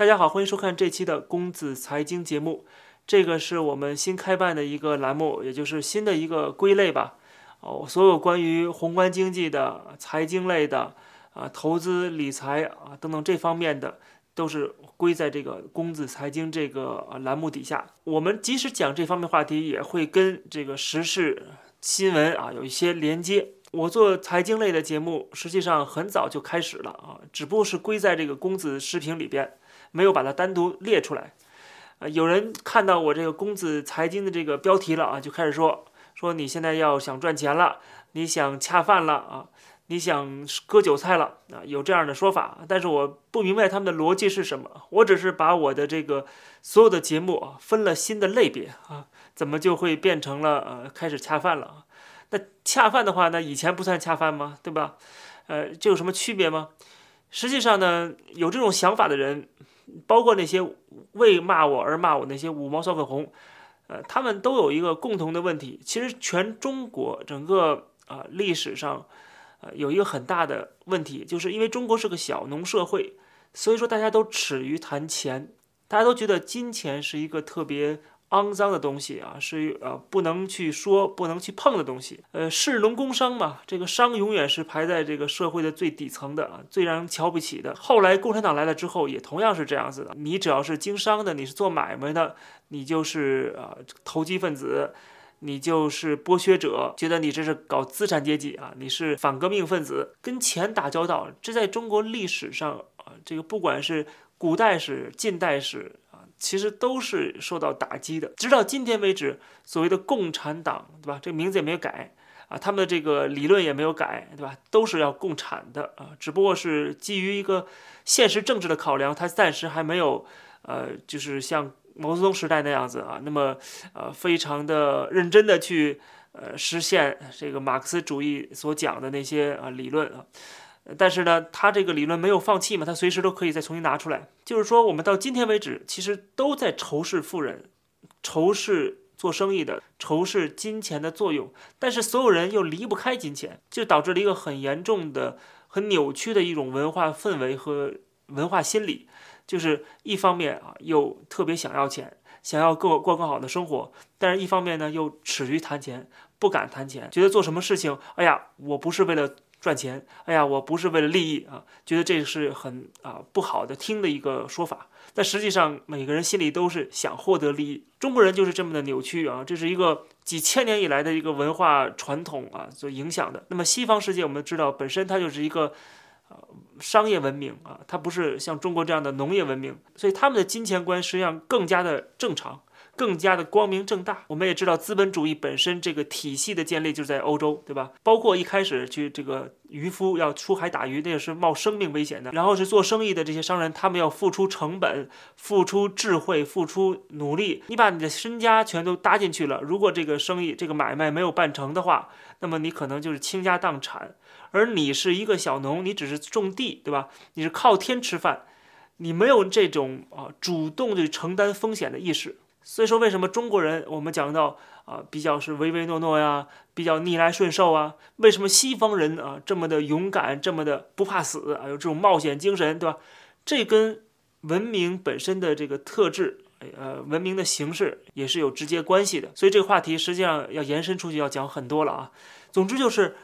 大家好，欢迎收看这期的公子财经节目。这个是我们新开办的一个栏目，也就是新的一个归类吧。哦，所有关于宏观经济的、财经类的、啊投资理财啊等等这方面的，都是归在这个公子财经这个栏目底下。我们即使讲这方面话题，也会跟这个时事新闻啊有一些连接。我做财经类的节目，实际上很早就开始了啊，只不过是归在这个公子视频里边。没有把它单独列出来，呃，有人看到我这个公子财经的这个标题了啊，就开始说说你现在要想赚钱了，你想恰饭了啊，你想割韭菜了啊，有这样的说法，但是我不明白他们的逻辑是什么，我只是把我的这个所有的节目啊分了新的类别啊，怎么就会变成了呃开始恰饭了啊？那恰饭的话呢，以前不算恰饭吗？对吧？呃，这有什么区别吗？实际上呢，有这种想法的人。包括那些为骂我而骂我那些五毛小粉红，呃，他们都有一个共同的问题。其实全中国整个啊历史上，呃，有一个很大的问题，就是因为中国是个小农社会，所以说大家都耻于谈钱，大家都觉得金钱是一个特别。肮脏的东西啊，是呃不能去说、不能去碰的东西。呃，士农工商嘛，这个商永远是排在这个社会的最底层的啊，最让人瞧不起的。后来共产党来了之后，也同样是这样子的。你只要是经商的，你是做买卖的，你就是呃投机分子，你就是剥削者，觉得你这是搞资产阶级啊，你是反革命分子，跟钱打交道，这在中国历史上啊，这个不管是古代史、近代史。其实都是受到打击的，直到今天为止，所谓的共产党，对吧？这个名字也没有改啊，他们的这个理论也没有改，对吧？都是要共产的啊，只不过是基于一个现实政治的考量，他暂时还没有，呃，就是像毛泽东时代那样子啊，那么呃，非常的认真的去呃实现这个马克思主义所讲的那些啊理论啊。但是呢，他这个理论没有放弃嘛，他随时都可以再重新拿出来。就是说，我们到今天为止，其实都在仇视富人，仇视做生意的，仇视金钱的作用。但是所有人又离不开金钱，就导致了一个很严重的、很扭曲的一种文化氛围和文化心理。就是一方面啊，又特别想要钱，想要过过更好的生活；但是一方面呢，又耻于谈钱，不敢谈钱，觉得做什么事情，哎呀，我不是为了。赚钱，哎呀，我不是为了利益啊，觉得这是很啊不好的听的一个说法。但实际上，每个人心里都是想获得利益。中国人就是这么的扭曲啊，这是一个几千年以来的一个文化传统啊所影响的。那么西方世界，我们知道本身它就是一个呃商业文明啊，它不是像中国这样的农业文明，所以他们的金钱观实际上更加的正常。更加的光明正大。我们也知道，资本主义本身这个体系的建立就在欧洲，对吧？包括一开始去这个渔夫要出海打鱼，那也是冒生命危险的。然后是做生意的这些商人，他们要付出成本、付出智慧、付出努力。你把你的身家全都搭进去了，如果这个生意、这个买卖没有办成的话，那么你可能就是倾家荡产。而你是一个小农，你只是种地，对吧？你是靠天吃饭，你没有这种啊主动去承担风险的意识。所以说，为什么中国人我们讲到啊，比较是唯唯诺诺呀，比较逆来顺受啊？为什么西方人啊这么的勇敢，这么的不怕死啊，有这种冒险精神，对吧？这跟文明本身的这个特质，呃，文明的形式也是有直接关系的。所以这个话题实际上要延伸出去，要讲很多了啊。总之就是。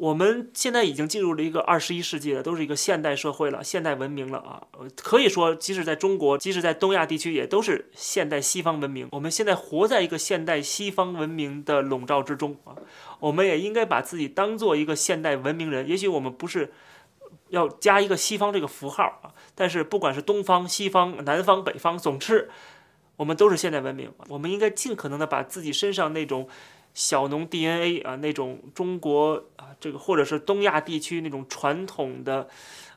我们现在已经进入了一个二十一世纪了，都是一个现代社会了，现代文明了啊！可以说，即使在中国，即使在东亚地区，也都是现代西方文明。我们现在活在一个现代西方文明的笼罩之中啊！我们也应该把自己当做一个现代文明人。也许我们不是要加一个西方这个符号啊，但是不管是东方、西方、南方、北方，总之，我们都是现代文明。我们应该尽可能的把自己身上那种。小农 DNA 啊，那种中国啊，这个或者是东亚地区那种传统的，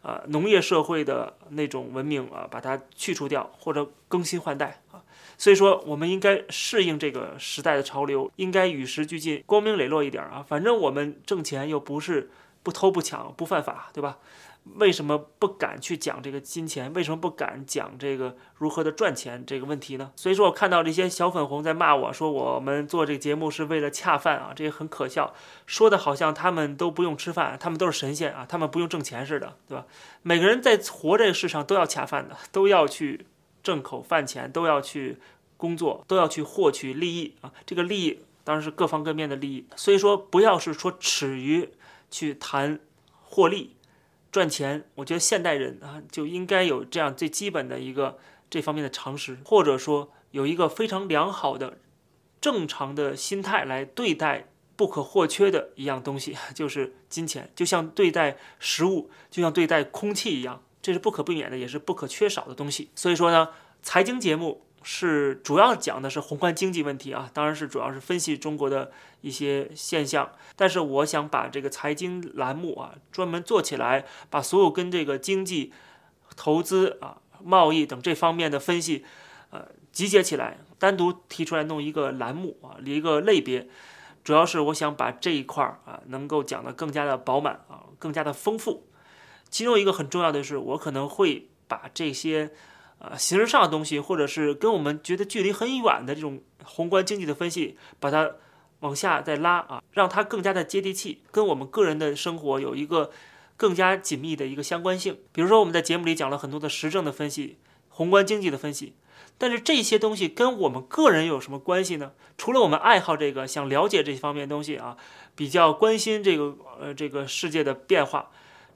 呃，农业社会的那种文明啊，把它去除掉或者更新换代啊。所以说，我们应该适应这个时代的潮流，应该与时俱进，光明磊落一点啊。反正我们挣钱又不是不偷不抢不犯法，对吧？为什么不敢去讲这个金钱？为什么不敢讲这个如何的赚钱这个问题呢？所以说我看到这些小粉红在骂我说我们做这个节目是为了恰饭啊，这也很可笑，说的好像他们都不用吃饭，他们都是神仙啊，他们不用挣钱似的，对吧？每个人在活这个世上都要恰饭的，都要去挣口饭钱，都要去工作，都要去获取利益啊。这个利益当然是各方各面的利益，所以说不要是说耻于去谈获利。赚钱，我觉得现代人啊就应该有这样最基本的一个这方面的常识，或者说有一个非常良好的、正常的心态来对待不可或缺的一样东西，就是金钱，就像对待食物，就像对待空气一样，这是不可避免的，也是不可缺少的东西。所以说呢，财经节目。是主要讲的是宏观经济问题啊，当然是主要是分析中国的一些现象。但是我想把这个财经栏目啊专门做起来，把所有跟这个经济、投资啊、贸易等这方面的分析，呃，集结起来，单独提出来弄一个栏目啊，一个类别。主要是我想把这一块儿啊能够讲得更加的饱满啊，更加的丰富。其中一个很重要的是，我可能会把这些。啊，形式上的东西，或者是跟我们觉得距离很远的这种宏观经济的分析，把它往下再拉啊，让它更加的接地气，跟我们个人的生活有一个更加紧密的一个相关性。比如说，我们在节目里讲了很多的时政的分析、宏观经济的分析，但是这些东西跟我们个人有什么关系呢？除了我们爱好这个，想了解这方面东西啊，比较关心这个呃这个世界的变化。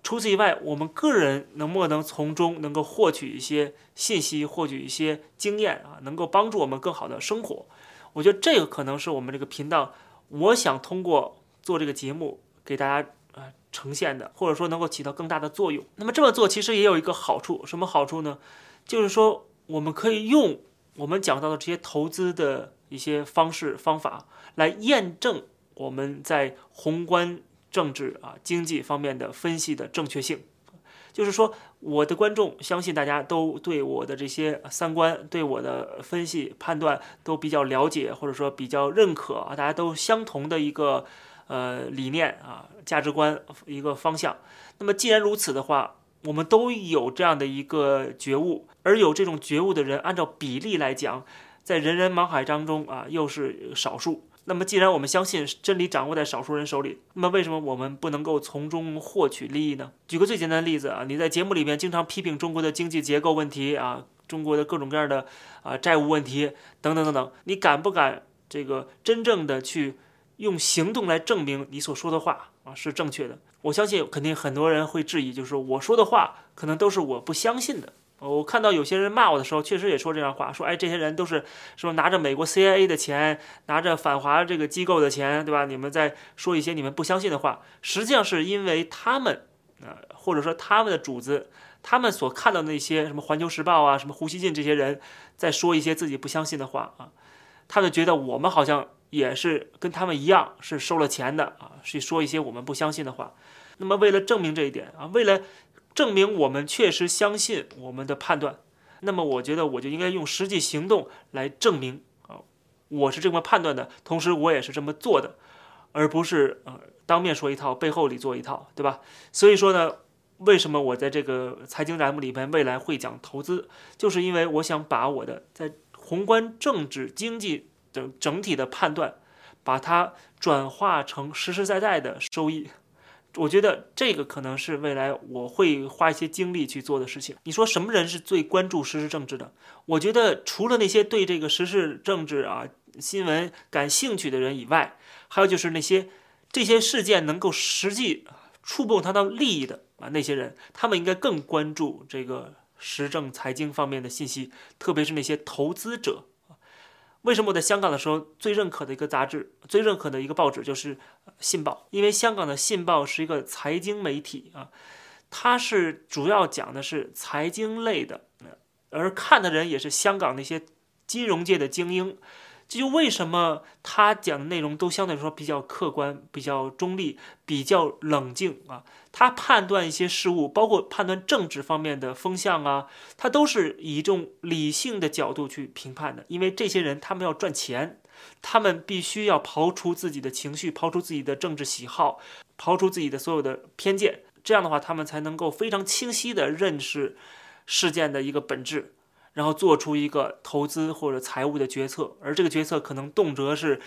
除此以外，我们个人能不能从中能够获取一些信息，获取一些经验啊，能够帮助我们更好的生活？我觉得这个可能是我们这个频道，我想通过做这个节目给大家呃呈现的，或者说能够起到更大的作用。那么这么做其实也有一个好处，什么好处呢？就是说我们可以用我们讲到的这些投资的一些方式方法来验证我们在宏观。政治啊，经济方面的分析的正确性，就是说，我的观众相信大家都对我的这些三观、对我的分析判断都比较了解，或者说比较认可啊，大家都相同的一个呃理念啊、价值观一个方向。那么既然如此的话，我们都有这样的一个觉悟，而有这种觉悟的人，按照比例来讲，在人人茫海当中啊，又是少数。那么，既然我们相信真理掌握在少数人手里，那么为什么我们不能够从中获取利益呢？举个最简单的例子啊，你在节目里面经常批评中国的经济结构问题啊，中国的各种各样的啊债务问题等等等等，你敢不敢这个真正的去用行动来证明你所说的话啊是正确的？我相信肯定很多人会质疑，就是说我说的话可能都是我不相信的。我看到有些人骂我的时候，确实也说这样话，说哎，这些人都是说拿着美国 CIA 的钱，拿着反华这个机构的钱，对吧？你们在说一些你们不相信的话，实际上是因为他们，呃，或者说他们的主子，他们所看到那些什么《环球时报》啊，什么胡锡进这些人在说一些自己不相信的话啊，他们觉得我们好像也是跟他们一样是收了钱的啊，去说一些我们不相信的话。那么为了证明这一点啊，为了。证明我们确实相信我们的判断，那么我觉得我就应该用实际行动来证明啊，我是这么判断的，同时我也是这么做的，而不是呃当面说一套，背后里做一套，对吧？所以说呢，为什么我在这个财经栏目里边未来会讲投资，就是因为我想把我的在宏观政治经济等整体的判断，把它转化成实实在在的收益。我觉得这个可能是未来我会花一些精力去做的事情。你说什么人是最关注时事政治的？我觉得除了那些对这个时事政治啊新闻感兴趣的人以外，还有就是那些这些事件能够实际触碰他的利益的啊那些人，他们应该更关注这个时政财经方面的信息，特别是那些投资者。为什么我在香港的时候最认可的一个杂志、最认可的一个报纸就是《信报》？因为香港的《信报》是一个财经媒体啊，它是主要讲的是财经类的，而看的人也是香港那些金融界的精英。这就为什么他讲的内容都相对来说比较客观、比较中立、比较冷静啊。他判断一些事物，包括判断政治方面的风向啊，他都是以一种理性的角度去评判的。因为这些人他们要赚钱，他们必须要刨除自己的情绪，刨除自己的政治喜好，刨除自己的所有的偏见。这样的话，他们才能够非常清晰地认识事件的一个本质，然后做出一个投资或者财务的决策，而这个决策可能动辄是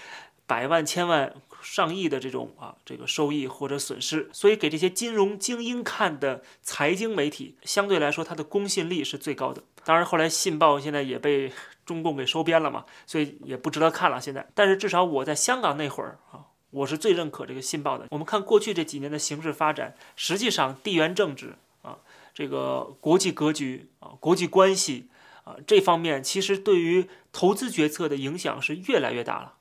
百万、千万。上亿的这种啊，这个收益或者损失，所以给这些金融精英看的财经媒体，相对来说它的公信力是最高的。当然，后来《信报》现在也被中共给收编了嘛，所以也不值得看了。现在，但是至少我在香港那会儿啊，我是最认可这个《信报》的。我们看过去这几年的形势发展，实际上地缘政治啊，这个国际格局啊，国际关系啊这方面，其实对于投资决策的影响是越来越大了。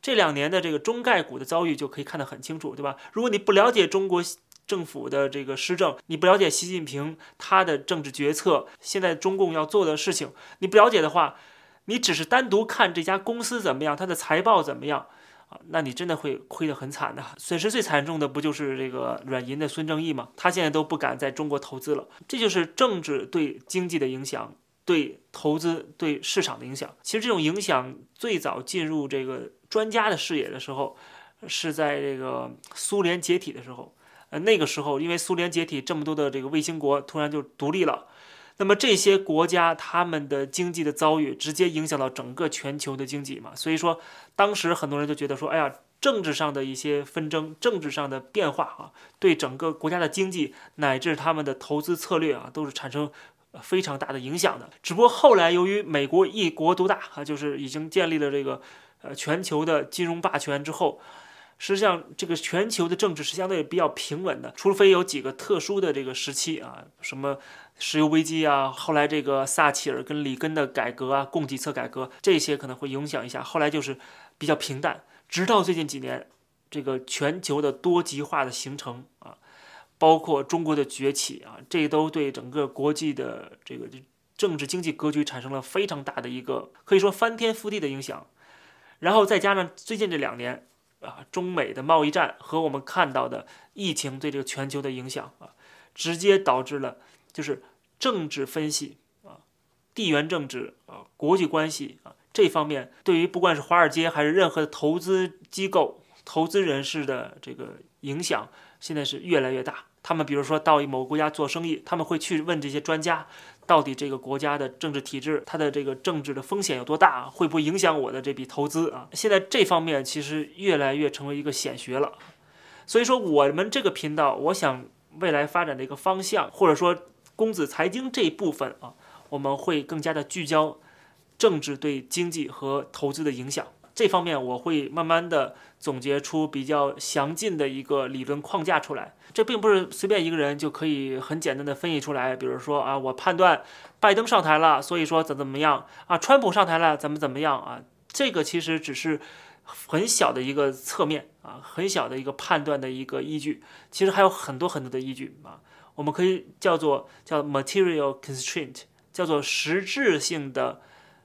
这两年的这个中概股的遭遇就可以看得很清楚，对吧？如果你不了解中国政府的这个施政，你不了解习近平他的政治决策，现在中共要做的事情，你不了解的话，你只是单独看这家公司怎么样，它的财报怎么样啊？那你真的会亏得很惨的。损失最惨重的不就是这个软银的孙正义吗？他现在都不敢在中国投资了。这就是政治对经济的影响。对投资、对市场的影响，其实这种影响最早进入这个专家的视野的时候，是在这个苏联解体的时候。呃，那个时候因为苏联解体，这么多的这个卫星国突然就独立了，那么这些国家他们的经济的遭遇，直接影响到整个全球的经济嘛。所以说，当时很多人就觉得说，哎呀，政治上的一些纷争、政治上的变化啊，对整个国家的经济乃至他们的投资策略啊，都是产生。非常大的影响的，只不过后来由于美国一国独大啊，就是已经建立了这个呃全球的金融霸权之后，实际上这个全球的政治是相对比较平稳的，除非有几个特殊的这个时期啊，什么石油危机啊，后来这个撒切尔跟里根的改革啊，供给侧改革这些可能会影响一下，后来就是比较平淡，直到最近几年这个全球的多极化的形成啊。包括中国的崛起啊，这都对整个国际的这个政治经济格局产生了非常大的一个可以说翻天覆地的影响。然后再加上最近这两年啊，中美的贸易战和我们看到的疫情对这个全球的影响啊，直接导致了就是政治分析啊、地缘政治啊、国际关系啊这方面，对于不管是华尔街还是任何的投资机构、投资人士的这个影响，现在是越来越大。他们比如说到某个国家做生意，他们会去问这些专家，到底这个国家的政治体制，它的这个政治的风险有多大，会不会影响我的这笔投资啊？现在这方面其实越来越成为一个显学了。所以说，我们这个频道，我想未来发展的一个方向，或者说公子财经这一部分啊，我们会更加的聚焦政治对经济和投资的影响。这方面我会慢慢的总结出比较详尽的一个理论框架出来。这并不是随便一个人就可以很简单的分析出来。比如说啊，我判断拜登上台了，所以说怎怎么样啊，川普上台了，怎么怎么样啊？这个其实只是很小的一个侧面啊，很小的一个判断的一个依据。其实还有很多很多的依据啊，我们可以叫做叫 material constraint，叫做实质性的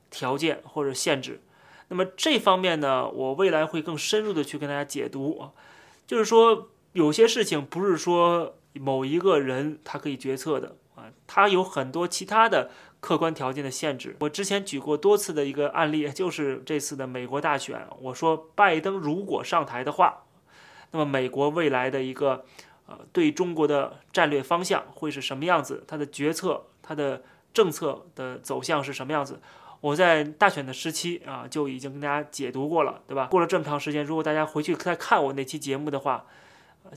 条件或者限制。那么这方面呢，我未来会更深入的去跟大家解读啊，就是说有些事情不是说某一个人他可以决策的啊，他有很多其他的客观条件的限制。我之前举过多次的一个案例，就是这次的美国大选，我说拜登如果上台的话，那么美国未来的一个呃对中国的战略方向会是什么样子？他的决策、他的政策的走向是什么样子？我在大选的时期啊，就已经跟大家解读过了，对吧？过了这么长时间，如果大家回去再看我那期节目的话，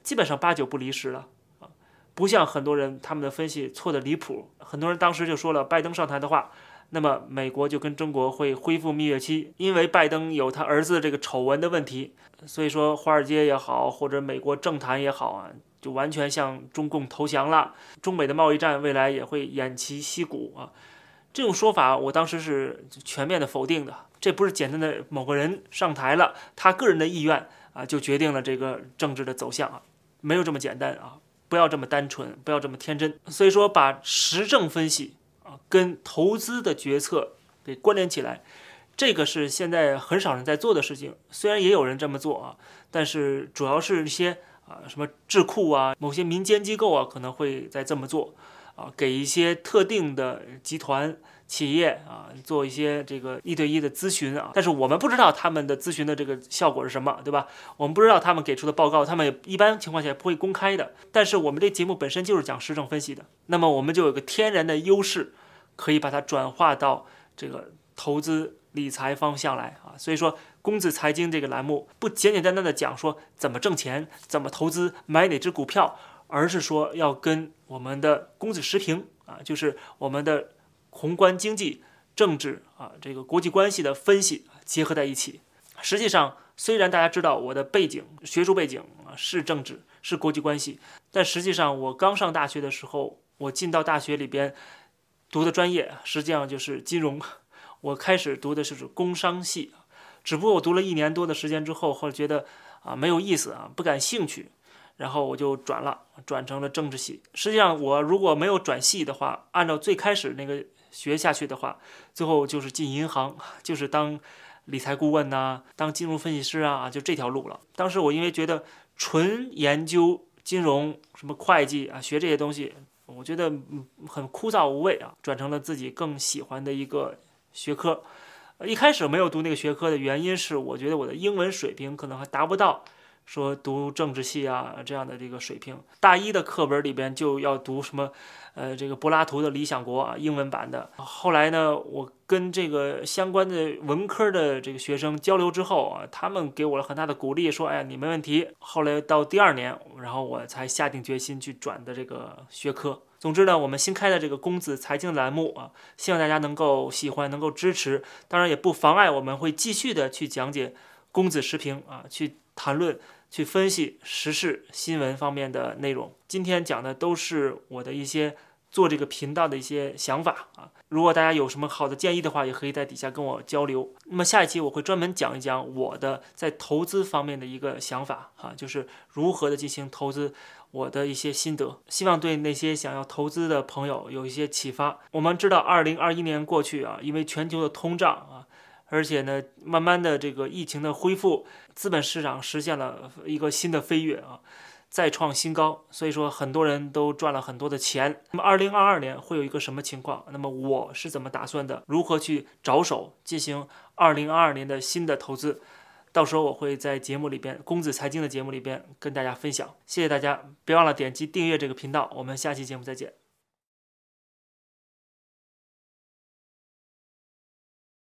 基本上八九不离十了啊，不像很多人他们的分析错的离谱。很多人当时就说了，拜登上台的话，那么美国就跟中国会恢复蜜月期，因为拜登有他儿子这个丑闻的问题，所以说华尔街也好，或者美国政坛也好啊，就完全向中共投降了。中美的贸易战未来也会偃旗息鼓啊。这种说法，我当时是全面的否定的。这不是简单的某个人上台了，他个人的意愿啊，就决定了这个政治的走向啊，没有这么简单啊！不要这么单纯，不要这么天真。所以说，把实证分析啊跟投资的决策给关联起来，这个是现在很少人在做的事情。虽然也有人这么做啊，但是主要是一些啊什么智库啊、某些民间机构啊可能会在这么做。啊，给一些特定的集团。企业啊，做一些这个一对一的咨询啊，但是我们不知道他们的咨询的这个效果是什么，对吧？我们不知道他们给出的报告，他们一般情况下不会公开的。但是我们这节目本身就是讲时政分析的，那么我们就有个天然的优势，可以把它转化到这个投资理财方向来啊。所以说，公子财经这个栏目不简简单单的讲说怎么挣钱、怎么投资、买哪只股票，而是说要跟我们的公子时平啊，就是我们的。宏观经济、政治啊，这个国际关系的分析结合在一起。实际上，虽然大家知道我的背景、学术背景啊是政治、是国际关系，但实际上我刚上大学的时候，我进到大学里边读的专业实际上就是金融。我开始读的是工商系，只不过我读了一年多的时间之后，后来觉得啊没有意思啊，不感兴趣。然后我就转了，转成了政治系。实际上，我如果没有转系的话，按照最开始那个学下去的话，最后就是进银行，就是当理财顾问呐，当金融分析师啊，就这条路了。当时我因为觉得纯研究金融、什么会计啊，学这些东西，我觉得很枯燥无味啊，转成了自己更喜欢的一个学科。一开始没有读那个学科的原因是，我觉得我的英文水平可能还达不到。说读政治系啊这样的这个水平，大一的课本里边就要读什么，呃，这个柏拉图的《理想国》啊，英文版的。后来呢，我跟这个相关的文科的这个学生交流之后啊，他们给我了很大的鼓励，说，哎呀，你没问题。后来到第二年，然后我才下定决心去转的这个学科。总之呢，我们新开的这个公子财经栏目啊，希望大家能够喜欢，能够支持。当然也不妨碍我们会继续的去讲解公子时评啊，去谈论。去分析时事新闻方面的内容。今天讲的都是我的一些做这个频道的一些想法啊。如果大家有什么好的建议的话，也可以在底下跟我交流。那么下一期我会专门讲一讲我的在投资方面的一个想法啊，就是如何的进行投资，我的一些心得，希望对那些想要投资的朋友有一些启发。我们知道，二零二一年过去啊，因为全球的通胀啊。而且呢，慢慢的这个疫情的恢复，资本市场实现了一个新的飞跃啊，再创新高。所以说，很多人都赚了很多的钱。那么，二零二二年会有一个什么情况？那么我是怎么打算的？如何去着手进行二零二二年的新的投资？到时候我会在节目里边，公子财经的节目里边跟大家分享。谢谢大家，别忘了点击订阅这个频道。我们下期节目再见。